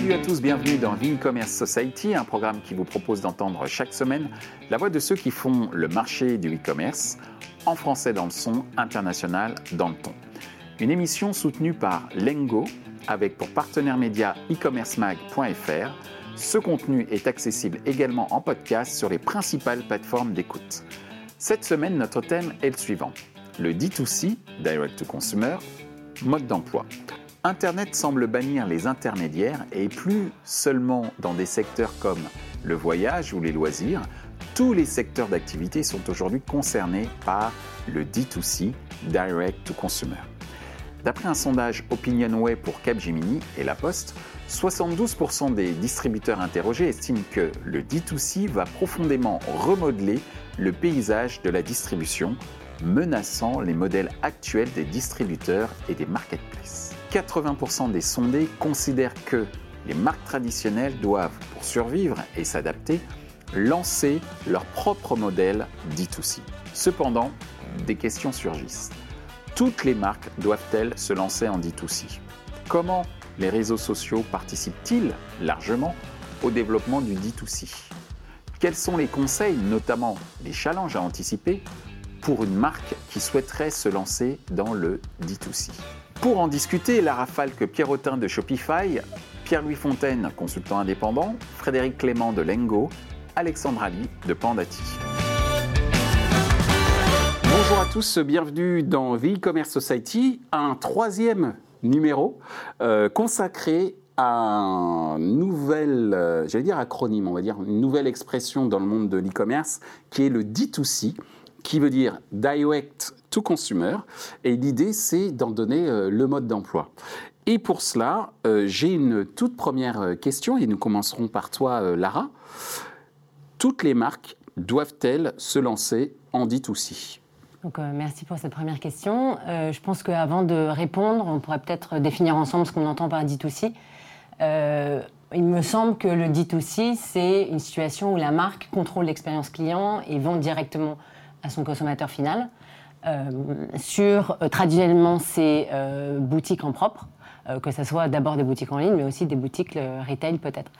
Salut à tous, bienvenue dans e-commerce Society, un programme qui vous propose d'entendre chaque semaine la voix de ceux qui font le marché du e-commerce, en français dans le son, international dans le ton. Une émission soutenue par Lengo, avec pour partenaire média e-commercemag.fr. Ce contenu est accessible également en podcast sur les principales plateformes d'écoute. Cette semaine, notre thème est le suivant le D2C, Direct to Consumer, mode d'emploi. Internet semble bannir les intermédiaires et plus seulement dans des secteurs comme le voyage ou les loisirs, tous les secteurs d'activité sont aujourd'hui concernés par le D2C, Direct to Consumer. D'après un sondage OpinionWay pour Capgemini et La Poste, 72% des distributeurs interrogés estiment que le D2C va profondément remodeler le paysage de la distribution, menaçant les modèles actuels des distributeurs et des marketplaces. 80% des sondés considèrent que les marques traditionnelles doivent, pour survivre et s'adapter, lancer leur propre modèle D2C. Cependant, des questions surgissent. Toutes les marques doivent-elles se lancer en D2C Comment les réseaux sociaux participent-ils largement au développement du D2C Quels sont les conseils, notamment les challenges à anticiper, pour une marque qui souhaiterait se lancer dans le D2C Pour en discuter, Lara Falque Pierrotin de Shopify, Pierre-Louis Fontaine, consultant indépendant, Frédéric Clément de Lengo, Alexandre Ali de Pandati. Bonjour à tous, bienvenue dans The E-Commerce Society, un troisième numéro euh, consacré à un nouvel, euh, j'allais dire acronyme, on va dire une nouvelle expression dans le monde de l'e-commerce qui est le D2C, qui veut dire Direct to Consumer. Et l'idée, c'est d'en donner euh, le mode d'emploi. Et pour cela, j'ai une toute première question, et nous commencerons par toi, Lara. Toutes les marques doivent-elles se lancer en D2C donc, euh, merci pour cette première question. Euh, je pense qu'avant de répondre, on pourrait peut-être définir ensemble ce qu'on entend par D2C. Euh, il me semble que le D2C, c'est une situation où la marque contrôle l'expérience client et vend directement à son consommateur final sur traditionnellement ses boutiques en propre, que ce soit d'abord des boutiques en ligne, mais aussi des boutiques retail peut-être.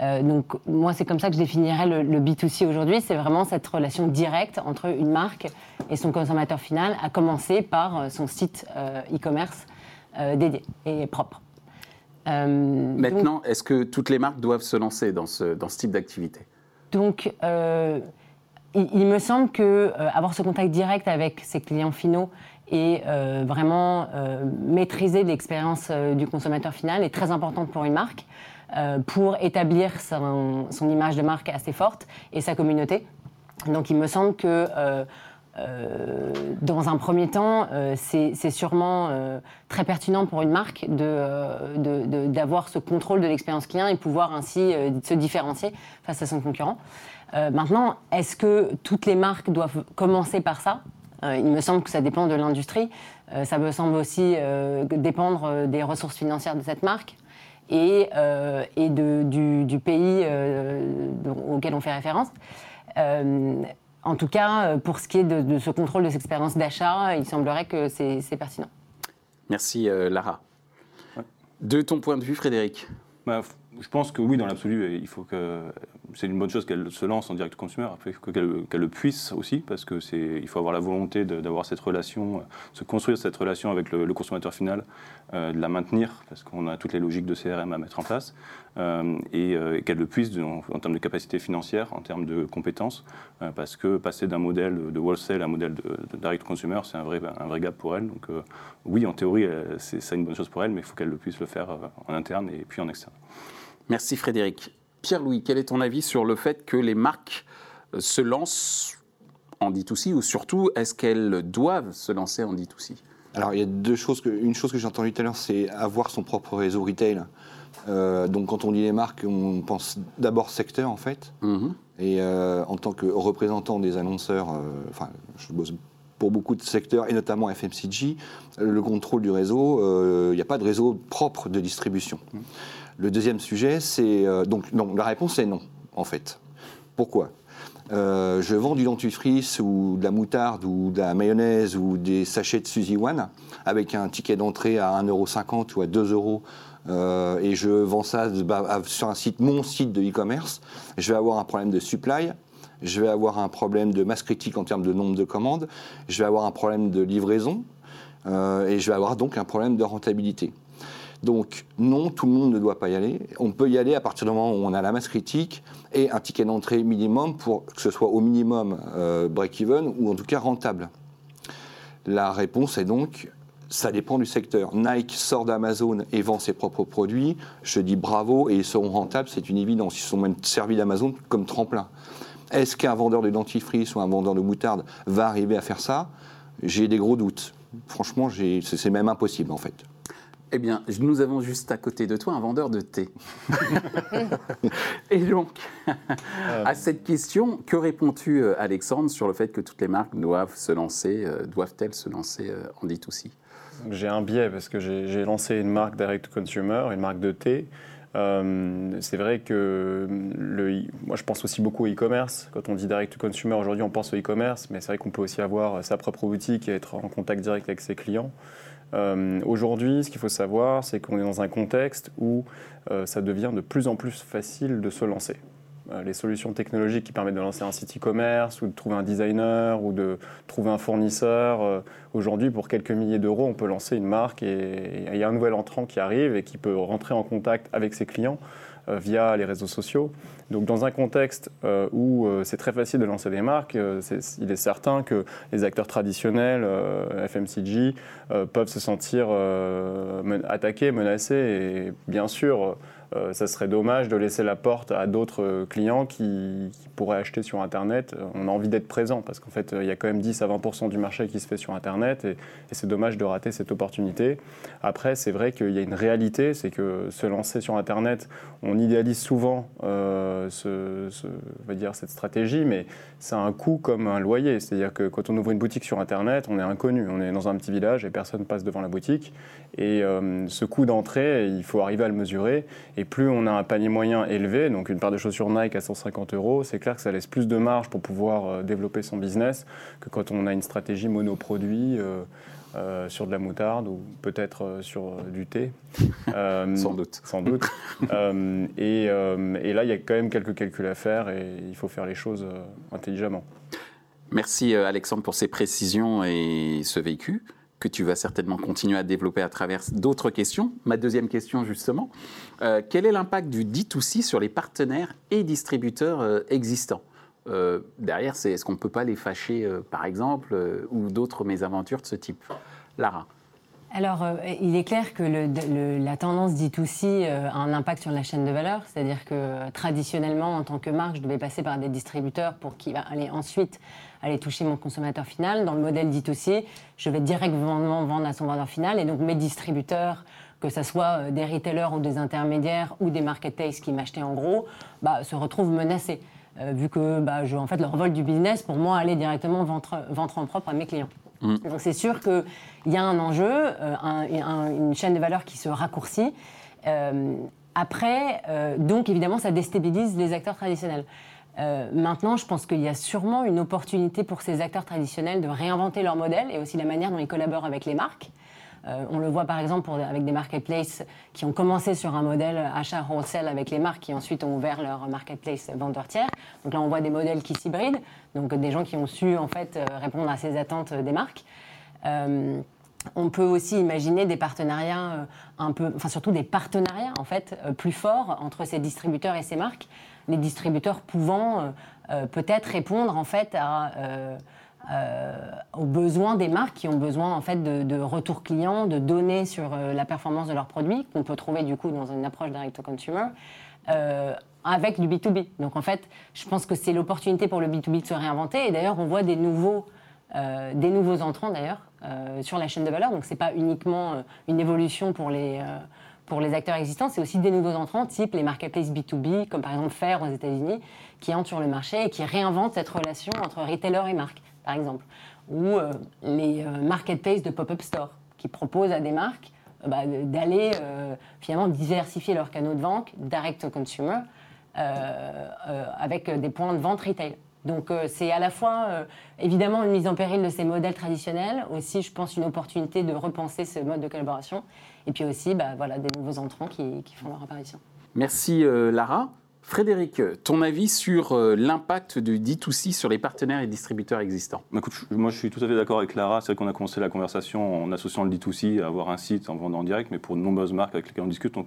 Euh, donc moi, c'est comme ça que je définirais le, B2C aujourd'hui. C'est vraiment cette relation directe entre une marque et son consommateur final, à commencer par euh, son site euh, e-commerce dédié et propre. Maintenant, est-ce que toutes les marques doivent se lancer dans ce, dans ce type d'activité? Donc, il, me semble que avoir ce contact direct avec ses clients finaux et vraiment maîtriser l'expérience du consommateur final est très important pour une marque. Euh, pour établir son, image de marque assez forte et sa communauté. Donc il me semble que euh, euh, dans un premier temps, c'est sûrement très pertinent pour une marque d'avoir ce contrôle de l'expérience client et pouvoir ainsi se différencier face à son concurrent. Maintenant, est-ce que toutes les marques doivent commencer par ça? Il me semble que ça dépend de l'industrie. ça me semble aussi dépendre des ressources financières de cette marque et, euh, et de, du, pays euh, auquel on fait référence. Euh, en tout cas, pour ce qui est de, ce contrôle de cette expérience d'achat, il semblerait que c'est pertinent. Merci Lara. De ton point de vue, Frédéric? Bah, Je pense que oui, dans l'absolu, il faut que c'est une bonne chose qu'elle se lance en direct consumer, qu'elle le puisse aussi, parce que c'est, il faut avoir la volonté d'avoir cette relation, euh, se construire cette relation avec le, consommateur final, euh, de la maintenir, parce qu'on a toutes les logiques de CRM à mettre en place, euh, et, qu'elle le puisse en, termes de capacité financière, en termes de compétences, parce que passer d'un modèle de wholesale à un modèle de, direct consumer, c'est un vrai, gap pour elle. Donc oui, en théorie, c'est une bonne chose pour elle, mais il faut qu'elle le puisse le faire en interne et puis en externe. Merci Frédéric. Pierre-Louis, quel est ton avis sur le fait que les marques euh, se lancent en D2C ou surtout est-ce qu'elles doivent se lancer en D2C Alors il y a deux choses. une chose que j'ai entendue tout à l'heure, c'est avoir son propre réseau retail. Euh, donc quand on dit les marques, on pense d'abord secteur en fait. Mhm. Et euh, en tant que représentant des annonceurs, enfin je bosse pour beaucoup de secteurs et notamment FMCG, le contrôle du réseau, il n'y a pas de réseau propre de distribution. Mhm. Le deuxième sujet, c'est. Euh, donc, non, la réponse est non, en fait. Pourquoi? Euh, je vends du dentifrice ou de la moutarde ou de la mayonnaise ou des sachets de Suzy One avec un ticket d'entrée à 1,50€ ou à 2 euros et je vends ça sur un site, mon site de e-commerce, je vais avoir un problème de supply, je vais avoir un problème de masse critique en termes de nombre de commandes, je vais avoir un problème de livraison, et je vais avoir donc un problème de rentabilité. Donc non, tout le monde ne doit pas y aller. On peut y aller à partir du moment où on a la masse critique et un ticket d'entrée minimum pour que ce soit au minimum euh, break-even ou en tout cas rentable. La réponse est donc ça dépend du secteur. Nike sort d'Amazon et vend ses propres produits. Je dis bravo et ils seront rentables, c'est une évidence. Ils sont même servis d'Amazon comme tremplin. Est-ce qu'un vendeur de dentifrice ou un vendeur de moutarde va arriver à faire ça? J'ai des gros doutes. Franchement, c'est même impossible en fait. Eh bien, nous avons juste à côté de toi un vendeur de thé. Et donc, euh. à cette question, que réponds-tu, euh, Alexandre, sur le fait que toutes les marques doivent se lancer, euh, doivent-elles se lancer en D2C J'ai un biais parce que j'ai lancé une marque direct consumer, une marque de thé. c'est vrai que le, moi je pense aussi beaucoup au e-commerce. Quand on dit direct to consumer, aujourd'hui on pense au e-commerce, mais c'est vrai qu'on peut aussi avoir sa propre boutique et être en contact direct avec ses clients. Euh, aujourd'hui, ce qu'il faut savoir, c'est qu'on est dans un contexte où euh, ça devient de plus en plus facile de se lancer. Euh, les solutions technologiques qui permettent de lancer un site e-commerce ou de trouver un designer ou de trouver un fournisseur, aujourd'hui, pour quelques milliers d'euros, on peut lancer une marque et il y a un nouvel entrant qui arrive et qui peut rentrer en contact avec ses clients via les réseaux sociaux. Donc dans un contexte euh, où euh, c'est très facile de lancer des marques, euh, il est certain que les acteurs traditionnels, FMCG, peuvent se sentir attaqués, menacés. Et bien sûr, ça serait dommage de laisser la porte à d'autres clients qui, pourraient acheter sur Internet. On a envie d'être présent parce qu'en fait, il y a quand même 10 à 20% du marché qui se fait sur Internet et, c'est dommage de rater cette opportunité. Après, c'est vrai qu'il y a une réalité, c'est que se lancer sur Internet, on idéalise souvent ce, va dire cette stratégie, mais c'est un coût comme un loyer. C'est-à-dire que quand on ouvre une boutique sur Internet, on est inconnu, on est dans un petit village et personne passe devant la boutique. Et euh, ce coût d'entrée, il faut arriver à le mesurer. Et plus on a un panier moyen élevé, donc une paire de chaussures Nike à 150 euros, c'est clair que ça laisse plus de marge pour pouvoir euh, développer son business que quand on a une stratégie monoproduit. Euh, sur de la moutarde ou peut-être sur du thé. sans doute. Sans doute. et, et, là, il y a quand même quelques calculs à faire et il faut faire les choses intelligemment. Merci Alexandre pour ces précisions et ce vécu que tu vas certainement continuer à développer à travers d'autres questions. Ma deuxième question, justement, euh, quel est l'impact du D2C sur les partenaires et distributeurs euh, existants? Euh, Derrière, c'est est-ce qu'on ne peut pas les fâcher, par exemple, ou d'autres mésaventures de ce type? Lara alors, il est clair que la tendance D2C a un impact sur la chaîne de valeur, c'est-à-dire que traditionnellement, en tant que marque, je devais passer par des distributeurs pour qui va aller ensuite aller toucher mon consommateur final. Dans le modèle dit aussi, je vais directement vendre à son vendeur final et donc mes distributeurs, que ce soit euh, des retailers ou des intermédiaires ou des marketplaces qui m'achetaient en gros, bah, se retrouvent menacés. Euh, vu que bah, je, en fait, leur vol du business, pour moi, aller directement ventre, ventre en propre à mes clients. Mm. Donc c'est sûr qu'il y a un enjeu, euh, une chaîne de valeur qui se raccourcit. après, donc évidemment, ça déstabilise les acteurs traditionnels. Euh, maintenant, je pense qu'il y a sûrement une opportunité pour ces acteurs traditionnels de réinventer leur modèle et aussi la manière dont ils collaborent avec les marques. Euh, on le voit par exemple avec des marketplaces qui ont commencé sur un modèle achat wholesale avec les marques qui ensuite ont ouvert leur marketplace vendeur tiers. Donc là, on voit des modèles qui s'hybrident, donc des gens qui ont su en fait euh, répondre à ces attentes des marques. on peut aussi imaginer des partenariats un peu, enfin surtout des partenariats en fait plus forts entre ces distributeurs et ces marques les distributeurs pouvant euh, euh, peut-être répondre en fait euh, aux besoins des marques qui ont besoin en fait de, retour client, de données sur la performance de leurs produits qu'on peut trouver du coup dans une approche direct to consumer. avec du B2B. Donc en fait, je pense que c'est l'opportunité pour le B2B de se réinventer. Et d'ailleurs, on voit des nouveaux, des nouveaux entrants d'ailleurs sur la chaîne de valeur. Donc c'est pas uniquement une évolution pour les pour les acteurs existants, c'est aussi des nouveaux entrants, type les marketplaces B2B, comme par exemple Fair aux États-Unis, qui entrent sur le marché et qui réinventent cette relation entre retailer et marque, par exemple. Ou euh, les euh, marketplaces de pop-up store, qui proposent à des marques euh, bah, d'aller finalement diversifier leurs canaux de vente, direct to consumer, avec des points de vente retail. Donc c'est à la fois évidemment une mise en péril de ces modèles traditionnels, aussi je pense une opportunité de repenser ce mode de collaboration, et puis aussi bah, voilà, des nouveaux entrants qui, font leur apparition. Merci Lara. Frédéric, ton avis sur euh, l'impact du D2C sur les partenaires et distributeurs existants? Bah, écoute, moi, je suis tout à fait d'accord avec Lara. C'est vrai qu'on a commencé la conversation en associant le D2C à avoir un site en vendant en direct, mais pour de nombreuses marques avec lesquelles on discute, on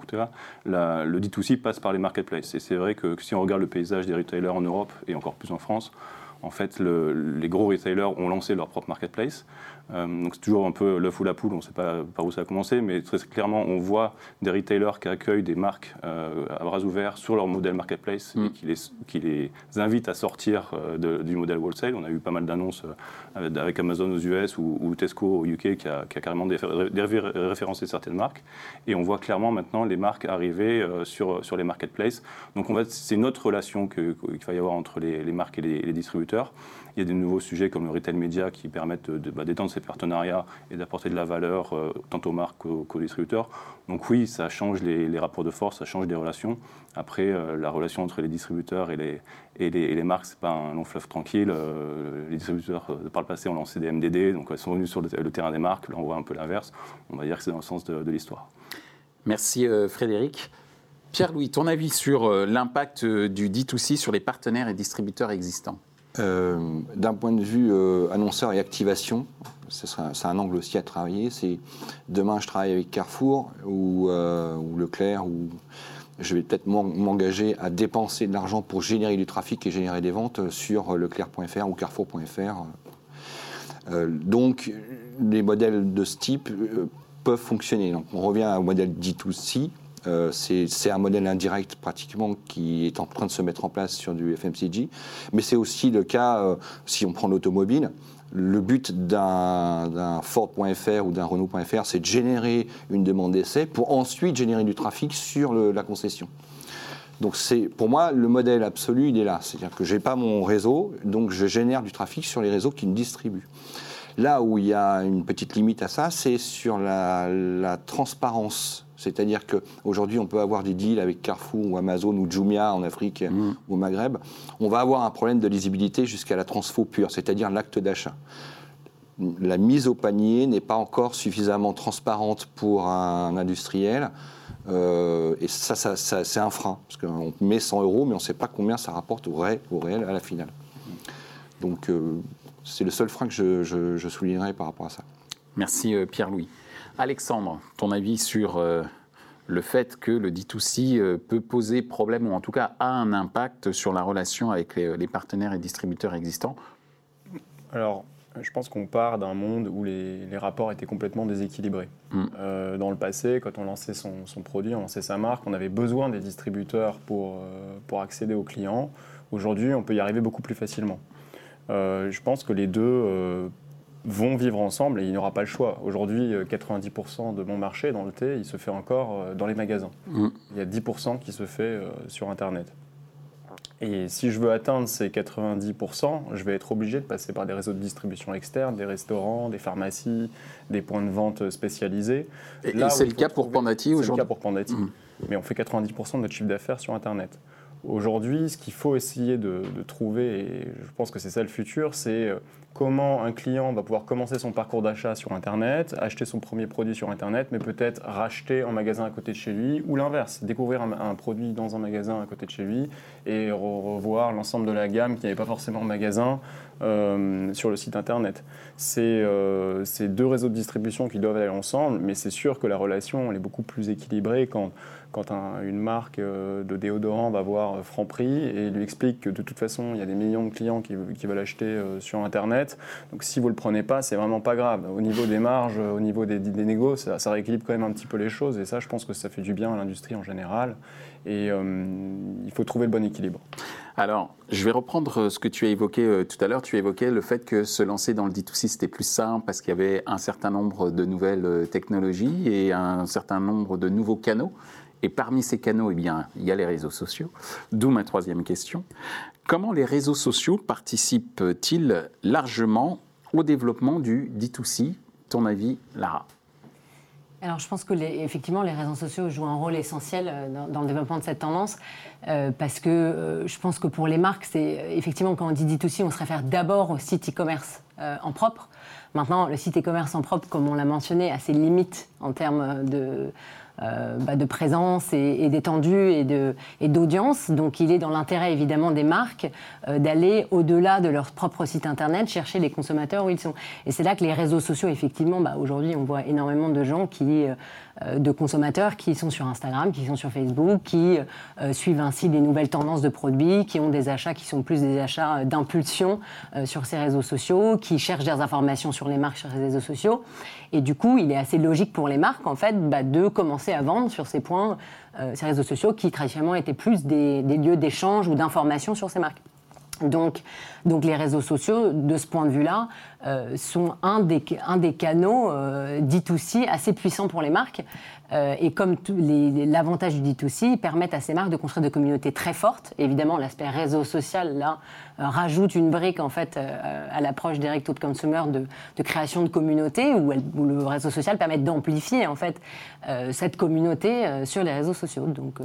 là, le D2C passe par les marketplaces. Et c'est vrai que, si on regarde le paysage des retailers en Europe et encore plus en France, en fait, le- les gros retailers ont lancé leur propre marketplace. Euh, donc c'est toujours un peu l'œuf ou la poule, on ne sait pas par où ça a commencé, mais très clairement, on voit des retailers qui accueillent des marques euh, à bras ouverts sur leur modèle marketplace Mm. et qui les, qui les invitent à sortir euh, de- du modèle wholesale. On a eu pas mal d'annonces avec Amazon aux US ou, ou Tesco au UK qui a, qui a carrément référencé certaines marques. Et on voit clairement maintenant les marques arriver sur, sur les marketplaces. Donc c'est une autre relation qu'il va y avoir entre les, les marques et les, et les distributeurs. Il y a des nouveaux sujets comme le retail média qui permettent bah, d'étendre ces partenariats et d'apporter de la valeur euh, tant aux marques qu'aux distributeurs. Donc oui, ça change les, les rapports de force, ça change des relations. Après, euh, la relation entre les distributeurs et les, les, les marques, c'est pas un long fleuve tranquille. Euh, les distributeurs, par le passé, ont lancé des MDD, donc elles sont venus sur le, terrain des marques. Là, on voit un peu l'inverse. On va dire que c'est dans le sens de, l'histoire. Merci Frédéric. Pierre-Louis, ton avis sur l'impact du D2C sur les partenaires et distributeurs existants? D'un point de vue euh, annonceur et activation, c'est un angle aussi à travailler. Demain, je travaille avec Carrefour ou, euh, Leclerc, ou je vais peut-être m'en- m'engager à dépenser de l'argent pour générer du trafic et générer des ventes sur leclerc.fr ou carrefour.fr. Euh, donc, les modèles de ce type euh, peuvent fonctionner. On revient au modèle D2C. Euh, c'est un modèle indirect pratiquement qui est en train de se mettre en place sur du FMCG, mais c'est aussi le cas euh, si on prend l'automobile. Le but d'un Ford.fr ou d'un Renault.fr, c'est de générer une demande d'essai pour ensuite générer du trafic sur la concession. Donc c'est pour moi le modèle absolu, il est là. C'est-à-dire que j'ai pas mon réseau, donc je génère du trafic sur les réseaux qui me distribuent. Là où il y a une petite limite à ça, c'est sur la, la transparence. C'est-à-dire qu'aujourd'hui, on peut avoir des deals avec Carrefour ou Amazon ou Jumia en Afrique ou au Maghreb. On va avoir un problème de lisibilité jusqu'à la transfo pure, c'est-à-dire l'acte d'achat. La mise au panier n'est pas encore suffisamment transparente pour un industriel. Euh, et ça, ça- ça- c'est un frein. Parce qu'on met 100 euros, mais on ne sait pas combien ça rapporte au réel à la finale. Donc, euh, c'est le seul frein que je, je, je soulignerai par rapport à ça. Merci euh, Pierre-Louis. Alexandre, ton avis sur euh, le fait que le D2C euh, peut poser problème ou en tout cas a un impact sur la relation avec les, les partenaires et distributeurs existants? Alors, je pense qu'on part d'un monde où les, les rapports étaient complètement déséquilibrés. Mm. Euh, dans le passé, quand on lançait son, son produit, on lançait sa marque, on avait besoin des distributeurs pour, euh, pour accéder aux clients. Aujourd'hui, on peut y arriver beaucoup plus facilement. Euh, je pense que les deux euh, vont vivre ensemble et il n'y aura pas le choix. Aujourd'hui, euh, 90% de mon marché dans le thé, il se fait encore euh, dans les magasins. Mm. Il y a 10% qui se fait euh, sur Internet. Et si je veux atteindre ces 90%, je vais être obligé de passer par des réseaux de distribution externes, des restaurants, des pharmacies, des points de vente spécialisés. Et, Là et c'est le cas pour Pandati C'est le aujourd'hui cas pour Pandati. Mais on fait 90% de notre chiffre d'affaires sur Internet. Aujourd'hui, ce qu'il faut essayer de, trouver, et je pense que c'est ça le futur, c'est euh, comment un client va pouvoir commencer son parcours d'achat sur Internet, acheter son premier produit sur Internet, mais peut-être racheter en magasin à côté de chez lui, ou l'inverse, découvrir un, produit dans un magasin à côté de chez lui et re- revoir l'ensemble de la gamme qui n'avait pas forcément en magasin euh, sur le site Internet. C'est euh, ces deux réseaux de distribution qui doivent aller ensemble, mais c'est sûr que la relation elle est beaucoup plus équilibrée quand quand un- une marque euh, de déodorant va voir euh, Franprix et lui explique que de toute façon, il y a des millions de clients qui, veulent acheter euh, sur Internet. Donc si vous ne le prenez pas, c'est vraiment pas grave. Au niveau des marges, au niveau des, des négos, ça, rééquilibre quand même un petit peu les choses. Et ça, je pense que ça fait du bien à l'industrie en général. Et il faut trouver le bon équilibre. Alors, je vais reprendre ce que tu as évoqué tout à l'heure. Tu évoqué le fait que se lancer dans le D2C, c'était plus simple parce qu'il y avait un certain nombre de nouvelles technologies et un certain nombre de nouveaux canaux. Et parmi ces canaux, eh bien, il y a les réseaux sociaux. D'où ma troisième question. Comment les réseaux sociaux participent-ils largement au développement du D2C Ton avis, Lara? Alors je pense que les, effectivement les réseaux sociaux jouent un rôle essentiel euh, dans, le développement de cette tendance euh, parce que euh, je pense que pour les marques, c'est effectivement quand on dit D2C, on se réfère d'abord au site e-commerce en propre. Maintenant, le site e-commerce en propre, comme on l'a mentionné, a ses limites en termes de euh, bah, de présence et, d'étendue et d'audience. Donc il est dans l'intérêt évidemment des marques euh, d'aller au-delà de leur propre site internet, chercher les consommateurs où ils sont. Et c'est là que les réseaux sociaux, effectivement, bah, aujourd'hui on voit énormément de gens qui euh, de consommateurs qui sont sur Instagram, qui sont sur Facebook, qui euh, suivent ainsi des nouvelles tendances de produits, qui ont des achats qui sont plus des achats euh, d'impulsion sur ces réseaux sociaux, qui cherchent des informations sur les marques sur ces réseaux sociaux. Et du coup, il est assez logique pour les marques, en fait, bah, de commencer à vendre sur ces points, ces réseaux sociaux qui traditionnellement étaient plus des lieux d'échange ou d'information sur ces marques. Donc, donc les réseaux sociaux, de ce point de vue-là, euh, sont un des, un des canaux euh, D2C assez puissants pour les marques. Euh, et comme l'avantage du D2C, ils permettent à ces marques de construire des communautés très fortes. Évidemment, l'aspect réseau social, là, rajoute une brique, en fait, à l'approche direct to consumer de, création de communautés, où, où, le réseau social permet d'amplifier, en fait, cette communauté sur les réseaux sociaux. Donc,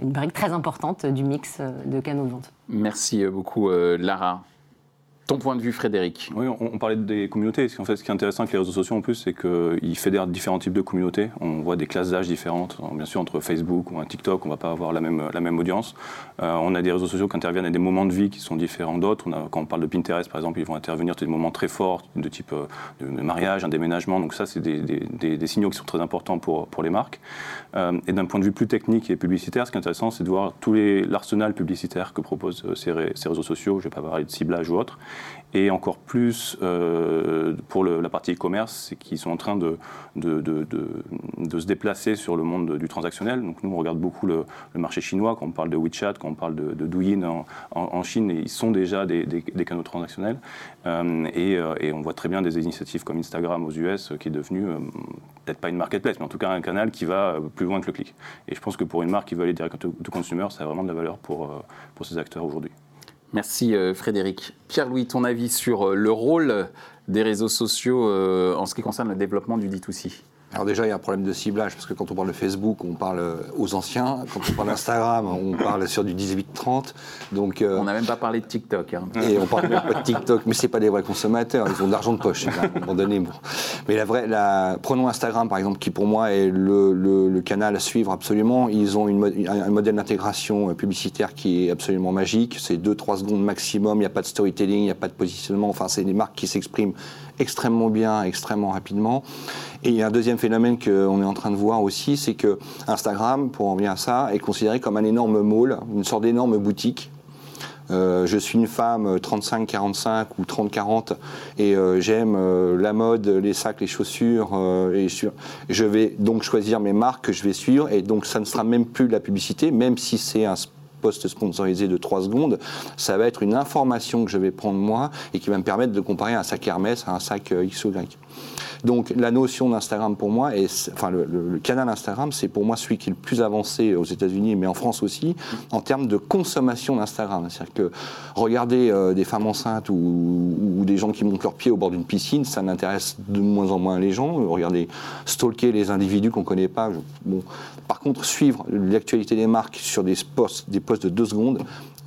une brique très importante du mix euh, de canaux de vente. Merci beaucoup, euh, Lara. Ton point de vue, Frédéric? Oui, on, parlait des communautés. En fait, ce qui est intéressant avec les réseaux sociaux, en plus, c'est qu'ils fédèrent différents types de communautés. On voit des classes d'âge différentes. Bien sûr, entre Facebook ou un TikTok, on ne va pas avoir la même, audience. Euh, on a des réseaux sociaux qui interviennent à des moments de vie qui sont différents d'autres. Quand on parle de Pinterest, par exemple, ils vont intervenir à des moments très forts, de type euh, de mariage, un déménagement. Donc ça, c'est des, signaux qui sont très importants pour, pour les marques. Euh, et d'un point de vue plus technique et publicitaire, ce qui est intéressant, c'est de voir tout l'arsenal publicitaire que proposent ces, ces réseaux sociaux. Je ne vais pas parler de ciblage ou autre et encore plus euh, pour la partie e-commerce, c'est qu'ils sont en train de, se déplacer sur le monde du transactionnel. Donc nous, on regarde beaucoup le, marché chinois, quand on parle de WeChat, quand on parle de, Douyin en, en, Chine, et ils sont déjà des, canaux transactionnels. Euh, et, euh, et, on voit très bien des initiatives comme Instagram aux US, qui est devenu, peut-être pas une marketplace, mais en tout cas un canal qui va plus loin que le clic. Et je pense que pour une marque qui veut aller direct au consumer, ça a vraiment de la valeur pour, pour ces acteurs aujourd'hui. Merci euh, Frédéric. Pierre-Louis, ton avis sur euh, le rôle des réseaux sociaux euh, en ce qui concerne le développement du D2C alors déjà, il y a un problème de ciblage, parce que quand on parle de Facebook, on parle aux anciens. Quand on parle d'Instagram, on parle sur du 18-30. Donc, On n'a même pas parlé de TikTok. Hein. Et on parle même pas de TikTok, mais ce pas des vrais consommateurs. Ils ont de l'argent de poche, à un moment donné. Mais la vraie, prenons Instagram, par exemple, qui pour moi est le, canal à suivre absolument. Ils ont une, un modèle d'intégration publicitaire qui est absolument magique. C'est 2-3 secondes maximum. Il n'y a pas de storytelling, il n'y a pas de positionnement. Enfin, c'est des marques qui s'expriment extrêmement bien, extrêmement rapidement. Et il y a un deuxième phénomène qu'on est en train de voir aussi, c'est que Instagram, pour en venir à ça, est considéré comme un énorme mall, une sorte d'énorme boutique. Euh, je suis une femme 35-45 euh, ou 30-40 et euh, j'aime la mode, les sacs, les chaussures. et je vais donc choisir mes marques que je vais suivre et donc ça ne sera même plus de la publicité, même si c'est un post sponsorisé de 3 secondes, ça va être une information que je vais prendre moi et qui va me permettre de comparer un sac Hermès à un sac X ou Y. Donc la notion d'Instagram pour moi, et enfin le, canal Instagram, c'est pour moi celui qui est le plus avancé aux États-Unis, mais en France aussi, en termes de consommation d'Instagram. C'est-à-dire que regarder euh, des femmes enceintes ou, des gens qui montent leurs pieds au bord d'une piscine, ça n'intéresse de moins en moins les gens. Regardez, stalker les individus qu'on ne connaît pas. bon. Par contre, suivre l'actualité des marques sur des posts, des posts de deux secondes,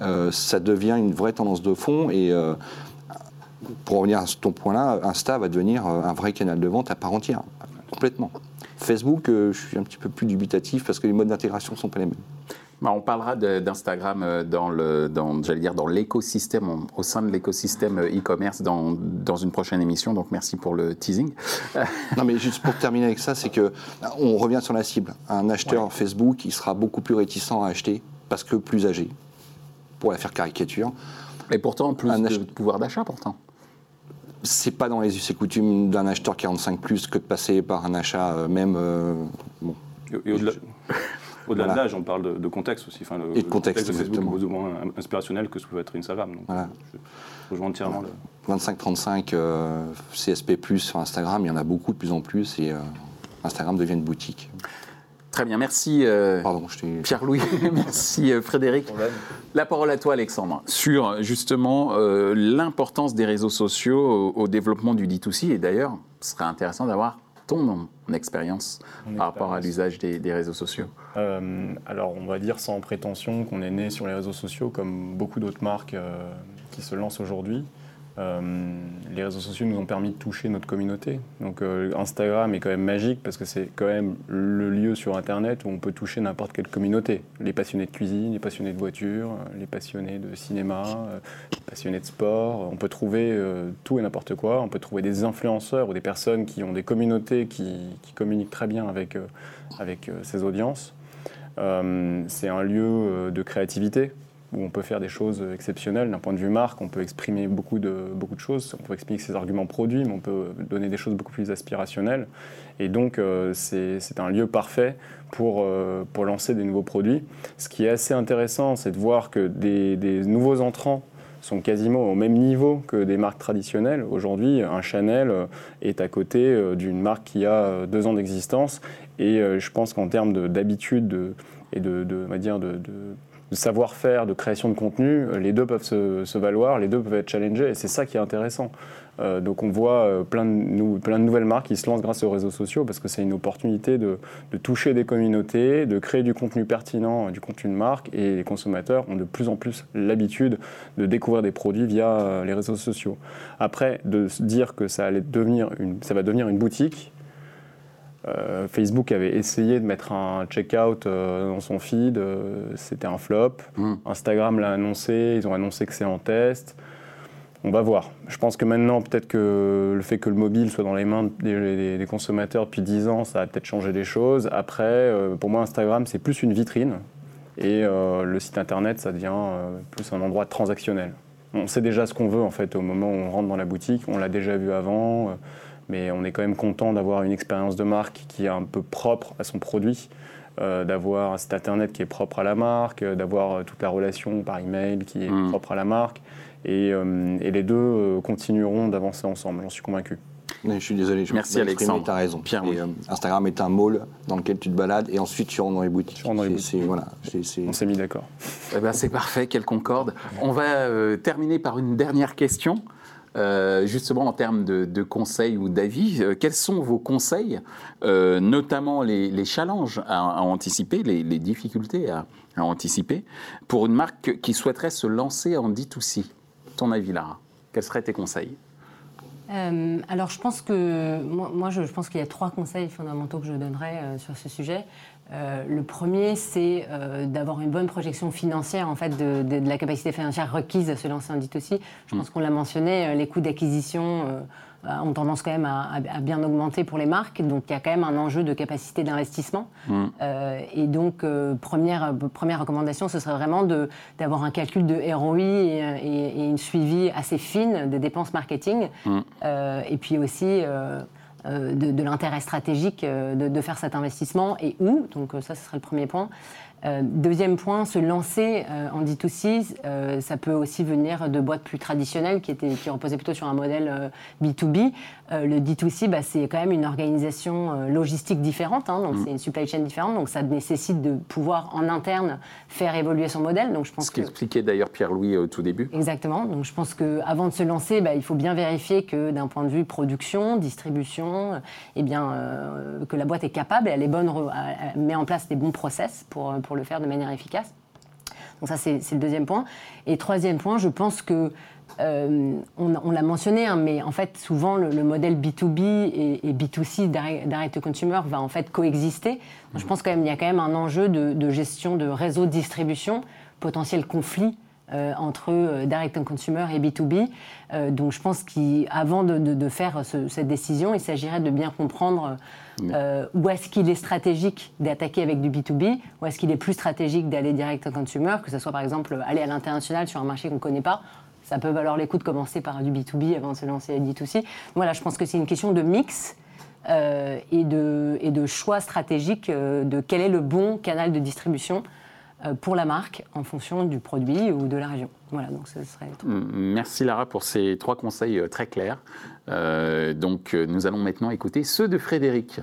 euh, ça devient une vraie tendance de fond et euh, pour revenir à ton point-là, Insta va devenir euh, un vrai canal de vente à part entière, complètement. Facebook, euh, je suis un petit peu plus dubitatif parce que les modes d'intégration ne sont pas les mêmes. Bah, on parlera d'Instagram euh, dans le, dans, j'allais dire dans l'écosystème, au sein de l'écosystème e-commerce dans, dans, une prochaine émission. Donc merci pour le teasing. non, mais juste pour terminer avec ça, c'est que on revient sur la cible. Un acheteur Facebook, il sera beaucoup plus réticent à acheter parce que plus âgé, pour la faire caricature. Et pourtant, plus de pouvoir d'achat, pourtant c'est pas dans les us et coutumes d'un acheteur 45 plus que de passer par un achat euh, même. Euh, bon. Et, au-delà de l'âge, on parle de, contexte aussi. Enfin, le, et de contexte, de Facebook est beaucoup moins inspirationnel que ce que peut être Instagram. Donc, je rejoins entièrement. Le... 25-35 CSP plus sur Instagram, il y en a beaucoup de plus en plus et euh, Instagram devient une boutique. Très bien, merci euh, Pierre-Louis, merci euh, Frédéric. La parole à toi Alexandre, sur justement euh, l'importance des réseaux sociaux au, développement du D2C. Et d'ailleurs, ce serait intéressant d'avoir ton expérience par rapport à l'usage des, réseaux sociaux Alors, on va dire sans prétention qu'on est né sur les réseaux sociaux comme beaucoup d'autres marques qui se lancent aujourd'hui. Euh, les réseaux sociaux nous ont permis de toucher notre communauté. Donc euh, Instagram est quand même magique parce que c'est quand même le lieu sur Internet où on peut toucher n'importe quelle communauté. Les passionnés de cuisine, les passionnés de voiture, les passionnés de cinéma, euh, les passionnés de sport. On peut trouver tout et n'importe quoi. On peut trouver des influenceurs ou des personnes qui ont des communautés qui, qui communiquent très bien avec, avec ces audiences. c'est un lieu de créativité où on peut faire des choses exceptionnelles d'un point de vue marque, on peut exprimer beaucoup de, beaucoup de choses, on peut expliquer ses arguments produits, mais on peut donner des choses beaucoup plus aspirationnelles. Et donc, euh, c'est un lieu parfait pour, euh, pour lancer des nouveaux produits. Ce qui est assez intéressant, c'est de voir que des, nouveaux entrants sont quasiment au même niveau que des marques traditionnelles. Aujourd'hui, un Chanel est à côté d'une marque qui a deux ans d'existence. Et euh, je pense qu'en termes d'habitude et de, de de savoir-faire, de création de contenu, euh, les deux peuvent se, valoir, les deux peuvent être challengés, et c'est ça qui est intéressant. Euh, donc on voit euh, plein, de, nouvelles marques qui se lancent grâce aux réseaux sociaux, parce que c'est une opportunité de, toucher des communautés, de créer du contenu pertinent, du contenu de marque, et les consommateurs ont de plus en plus l'habitude de découvrir des produits via les réseaux sociaux. Après, de dire que ça va devenir une boutique, euh, Facebook avait essayé de mettre un checkout euh, dans son feed, euh, c'était un flop. Hmm. Instagram l'a annoncé, ils ont annoncé que c'est en test. On va voir. Je pense que maintenant, peut-être que le fait que le mobile soit dans les mains des, consommateurs depuis 10 ans, ça a peut-être changé les choses. Après, pour moi, Instagram, c'est plus une vitrine. Et le site internet, ça devient plus un endroit transactionnel. On sait déjà ce qu'on veut, en fait, au moment où on rentre dans la boutique. On l'a déjà vu avant mais on est quand même content d'avoir une expérience de marque qui est un peu propre à son produit, euh, d'avoir un site internet qui est propre à la marque, euh, d'avoir euh, toute la relation par email qui est mm. propre à la marque. Et, les deux continueront d'avancer ensemble, j'en suis convaincu. je suis désolé, je Merci Alexandre. Tu as raison. Instagram est un mall dans lequel tu te balades et ensuite tu rentres dans les boutiques. Dans les boutiques. Voilà, On s'est mis d'accord. Eh ben, c'est parfait, quelle concorde. On va terminer par une dernière question. Euh, justement en termes de, conseils ou d'avis, euh, quels sont vos conseils, euh, notamment les, challenges à, anticiper, les, difficultés à, anticiper, pour une marque qui souhaiterait se lancer en D2C Ton avis, Lara Quels seraient tes conseils? Alors, je pense que moi, je, pense qu'il y a trois conseils fondamentaux que je donnerais sur ce sujet. Euh, le premier, c'est euh, d'avoir une bonne projection financière en fait, de, la capacité financière requise à se lancer en dit aussi. Je pense mm. qu'on l'a mentionné, euh, les coûts d'acquisition ont tendance quand même à, bien augmenter pour les marques. Donc il y a quand même un enjeu de capacité d'investissement. Mm. et donc, première, première recommandation, ce serait vraiment d'avoir un calcul de ROI et, une suivi assez fine des dépenses marketing. Mm. et puis aussi euh, de, l'intérêt stratégique euh, de, faire cet investissement et où. Donc euh, ça, ce serait le premier point. Deuxième point, se lancer en D2C, euh, ça peut aussi venir de boîtes plus traditionnelles qui, étaient, qui reposaient plutôt sur un modèle B2B. Le D2C, bah, c'est quand même une organisation logistique différente, hein, donc mm. c'est une supply chain différente, donc ça nécessite de pouvoir en interne faire évoluer son modèle. Donc je pense Ce qu'expliquait d'ailleurs Pierre-Louis au tout début. Exactement, donc je pense qu'avant de se lancer, bah, il faut bien vérifier que d'un point de vue production, distribution, eh bien, que la boîte est capable, elle est bonne, elle met en place des bons process pour pour le faire de manière efficace. Donc ça, c'est le deuxième point. Et troisième point, je pense que euh, on, l'a mentionné, hein, mais en fait, souvent, le, modèle B2B et, B2C, direct to consumer, va en fait coexister. je pense quand même qu'il y a quand même un enjeu de, gestion de réseau de distribution, potentiel conflit euh, entre euh, direct to consumer et B2B. donc je pense qu'avant de, de, faire cette décision, il s'agirait de bien comprendre où est-ce qu'il est stratégique d'attaquer avec du B2B Ou est-ce qu'il est plus stratégique d'aller direct au consumer, que ce soit par exemple aller à l'international sur un marché qu'on ne connaît pas ça peut valoir les de commencer par du B2B avant de se lancer à D2C. Voilà, je pense que c'est une question de mix euh, et, de, choix stratégique euh, de quel est le bon canal de distribution pour la marque en fonction du produit ou de la région. Voilà, donc ce serait. Merci Lara pour ces trois conseils très clairs. Euh, donc euh, nous allons maintenant écouter ceux de Frédéric.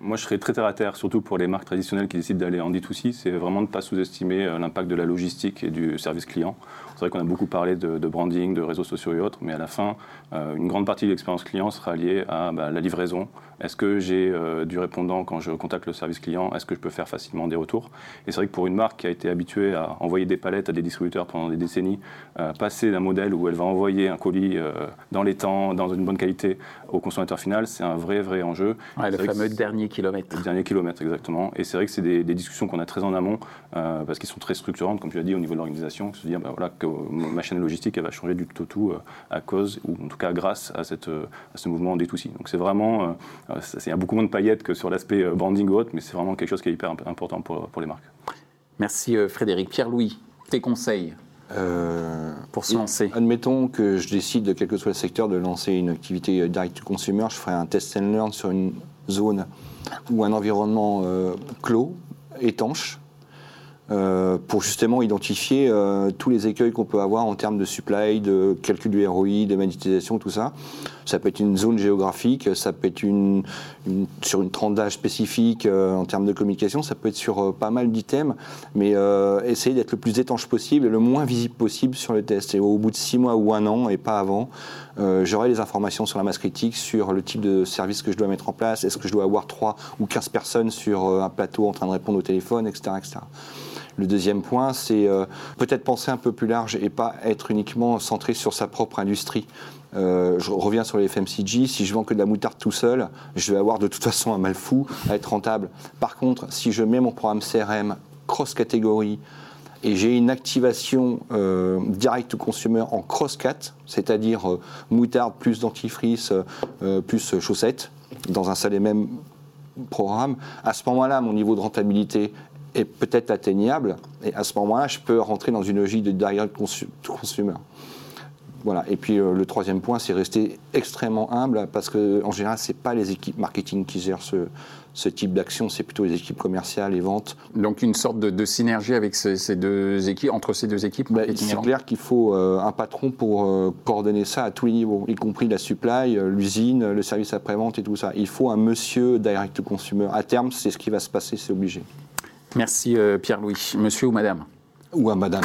Moi, je serais très terre à terre, surtout pour les marques traditionnelles qui décident d'aller en D2C. C'est vraiment de ne pas sous-estimer euh, l'impact de la logistique et du service client. C'est vrai qu'on a beaucoup parlé de, branding, de réseaux sociaux et autres, mais à la fin, une grande partie de l'expérience client sera liée à bah, la livraison. Est-ce que j'ai du répondant quand je contacte le service client? Est-ce que je peux faire facilement des retours? Et c'est vrai que pour une marque qui a été habituée à envoyer des palettes à des distributeurs pendant des décennies, passer d'un modèle où elle va envoyer un colis dans les temps, dans une bonne qualité au consommateur final, c'est un vrai, vrai enjeu. le fameux dernier kilomètre. Le dernier kilomètre, exactement. Et c'est vrai que c'est des, discussions qu'on a très en amont, euh, parce qu'ils sont très structurantes, comme tu l'as dit, au niveau de l'organisation, se dire, bah, voilà, que ma chaîne logistique, elle va changer du tout au tout euh, à cause, ou en tout cas grâce à, cette, euh, à ce mouvement des D2C. Donc c'est vraiment, il y a beaucoup moins de paillettes que sur l'aspect branding ou autre, mais c'est vraiment quelque chose qui est hyper important pour, pour les marques. Merci Frédéric. Pierre-Louis, tes conseils? Euh, pour se lancer. Admettons que je décide, quel que soit le secteur, de lancer une activité direct to consumer, je ferai un test and learn sur une zone ou un environnement euh, clos, étanche, euh, pour justement identifier euh, tous les écueils qu'on peut avoir en termes de supply, de calcul du ROI, de monétisation, tout ça. Ça peut être une zone géographique, ça peut être sur une tranche d'âge spécifique euh, en termes de communication, ça peut être sur pas mal d'items, mais essayer d'être le plus étanche possible et le moins visible possible sur le test. Et au bout de six mois ou un an, et pas avant, j'aurai les informations sur la masse critique, sur le type de service que je dois mettre en place, est-ce que je dois avoir 3 ou 15 personnes sur un plateau en train de répondre au téléphone, etc. etc. Le deuxième point, c'est euh, peut-être penser un peu plus large et pas être uniquement centré sur sa propre industrie. Euh, je reviens sur les FMCG. Si je vends que de la moutarde tout seul, je vais avoir de toute façon un mal fou à être rentable. Par contre, si je mets mon programme CRM cross-catégorie et j'ai une activation euh, direct au consumer en cross-cat, c'est-à-dire moutarde plus dentifrice plus chaussettes, dans un seul et même programme, à ce moment-là, mon niveau de rentabilité est peut-être atteignable. Et à ce moment-là, je peux rentrer dans une logique de direct consumer. Voilà. Et puis euh, le troisième point, c'est rester extrêmement humble parce qu'en général, ce n'est pas les équipes marketing qui gèrent ce, ce type d'action, c'est plutôt les équipes commerciales et ventes. Donc une sorte de, synergie avec ces, deux équipes, entre ces deux équipes bah, C'est clair qu'il faut euh, un patron pour euh, coordonner ça à tous les niveaux, y compris la supply, l'usine, le service après-vente et tout ça. Il faut un monsieur direct consumer. À terme, c'est ce qui va se passer, c'est obligé. Merci euh, Pierre-Louis. Monsieur ou madame Ou à madame.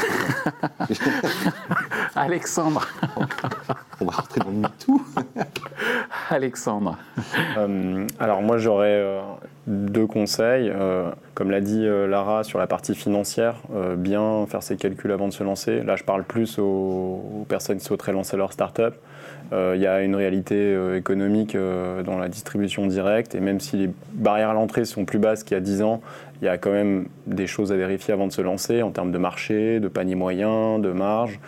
Alexandre. On va rentrer dans le tout. Alexandre. Euh, alors moi j'aurais euh, deux conseils. comme l'a dit Lara sur la partie financière, bien faire ses calculs avant de se lancer. Là je parle plus aux, aux personnes qui souhaiteraient lancer leur start-up. Il y a une réalité économique dans la distribution directe et même si les barrières à l'entrée sont plus basses qu'il y a 10 ans, il y a quand même des choses à vérifier avant de se lancer en termes de marché, de panier moyen, de marge.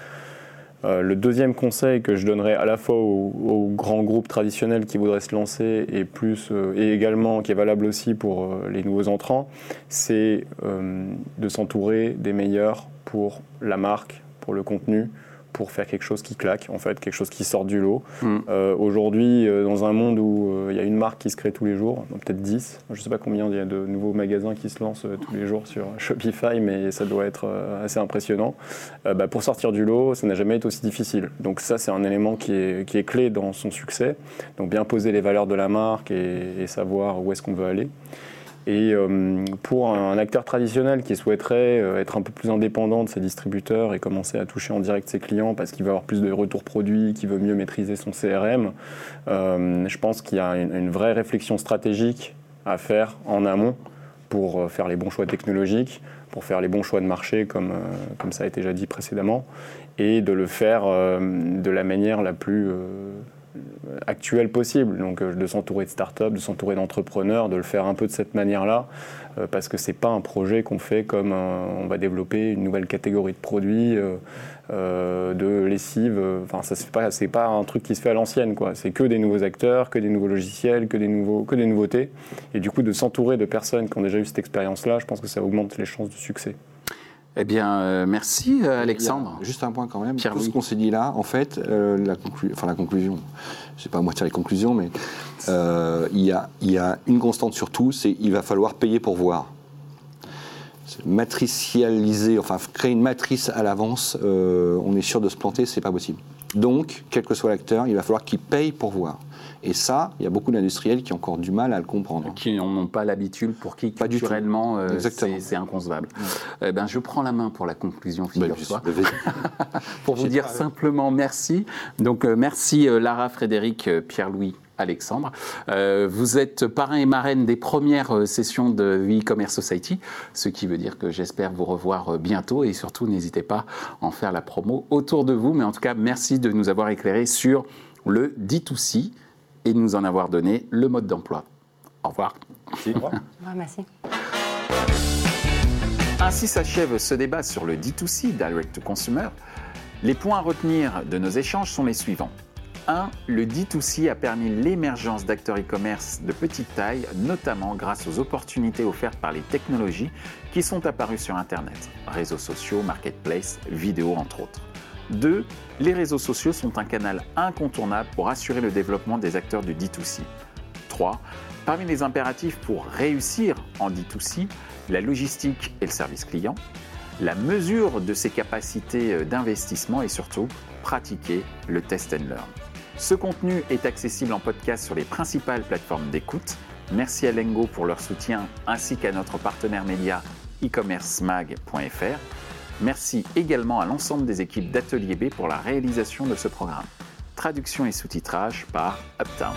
Euh, le deuxième conseil que je donnerais à la fois aux, grands groupes traditionnels qui voudraient se lancer et, plus, euh, et également qui est valable aussi pour euh, les nouveaux entrants, c'est de s'entourer des meilleurs pour la marque, pour le contenu, pour faire quelque chose qui claque, en fait, quelque chose qui sort du lot. Mm. Euh, aujourd'hui, euh, dans un monde où euh, il y a une marque qui se crée tous les jours, peut-être 10, je ne sais pas combien il y a de nouveaux magasins qui se lancent tous les jours sur Shopify, mais ça doit être assez impressionnant. Bah, pour sortir du lot, ça n'a jamais été aussi difficile. Donc ça, c'est un élément qui est, qui est, clé dans son succès. Donc bien poser les valeurs de la marque et, et savoir où est-ce qu'on veut aller. Et euh, pour un acteur traditionnel qui souhaiterait euh, être un peu plus indépendant de ses distributeurs et commencer à toucher en direct ses clients parce qu'il veut avoir plus de retours produits, qu'il veut mieux maîtriser son CRM, euh, je pense qu'il y a une, vraie réflexion stratégique à faire en amont pour faire les bons choix technologiques, pour faire les bons choix de marché, comme, comme ça a été déjà dit précédemment, et de le faire de la manière la plus actuel possible. Donc euh, de s'entourer de startups, de s'entourer d'entrepreneurs, de le faire un peu de cette manière-là, euh, parce que c'est pas un projet qu'on fait comme on va développer une nouvelle catégorie de produits, euh, de lessive. Enfin, ça c'est pas c'est pas un truc qui se fait à l'ancienne quoi. C'est que des nouveaux acteurs, que des nouveaux logiciels, que des que des nouveautés. Et du coup de s'entourer de personnes qui ont déjà eu cette expérience-là, je pense que ça augmente les chances de succès. Eh bien, euh, merci euh, Alexandre. juste un point quand même. Tout ce qu'on s'est dit là, en fait, euh, la, enfin, la conclusion, je sais pas à moi de faire les conclusions, mais il y, a, y a une constante sur tout, c'est il va falloir payer pour voir. Matricialiser, enfin créer une matrice à l'avance, on est sûr de se planter, c'est pas possible. Donc, quel que soit l'acteur, il va falloir qu'il paye pour voir. Et ça, il y a beaucoup d'industriels qui ont encore du mal à le comprendre. Qui n'en ont pas l'habitude, pour qui Pas culturellement euh, c'est inconcevable. Eh ben, je prends la main pour la conclusion, Bah, figure-toi. je- pour vous dire simplement merci. Donc euh, merci euh, Lara, Frédéric, Pierre-Louis. Alexandre, Euh, vous êtes parrain et marraine des premières sessions de e-commerce society, ce qui veut dire que j'espère vous revoir bientôt et surtout n'hésitez pas à en faire la promo autour de vous. Mais en tout cas, merci de nous avoir éclairé sur le D2C et de nous en avoir donné le mode d'emploi. Au revoir. Ouais, merci. Ainsi s'achève ce débat sur le D2C, Direct to Consumer. Les points à retenir de nos échanges sont les suivants. 1. Le D2C a permis l'émergence d'acteurs e-commerce de petite taille, notamment grâce aux opportunités offertes par les technologies qui sont apparues sur Internet, réseaux sociaux, marketplace, vidéo entre autres. 2. Les réseaux sociaux sont un canal incontournable pour assurer le développement des acteurs du D2C. 3. Parmi les impératifs pour réussir en D2C, la logistique et le service client, la mesure de ses capacités euh, d'investissement et surtout pratiquer le test and learn. Ce contenu est accessible en podcast sur les principales plateformes d'écoute. Merci à Lengo pour leur soutien ainsi qu'à notre partenaire média e-commercemag.fr. Merci également à l'ensemble des équipes d'Atelier B pour la réalisation de ce programme. Traduction et sous-titrage par Uptown.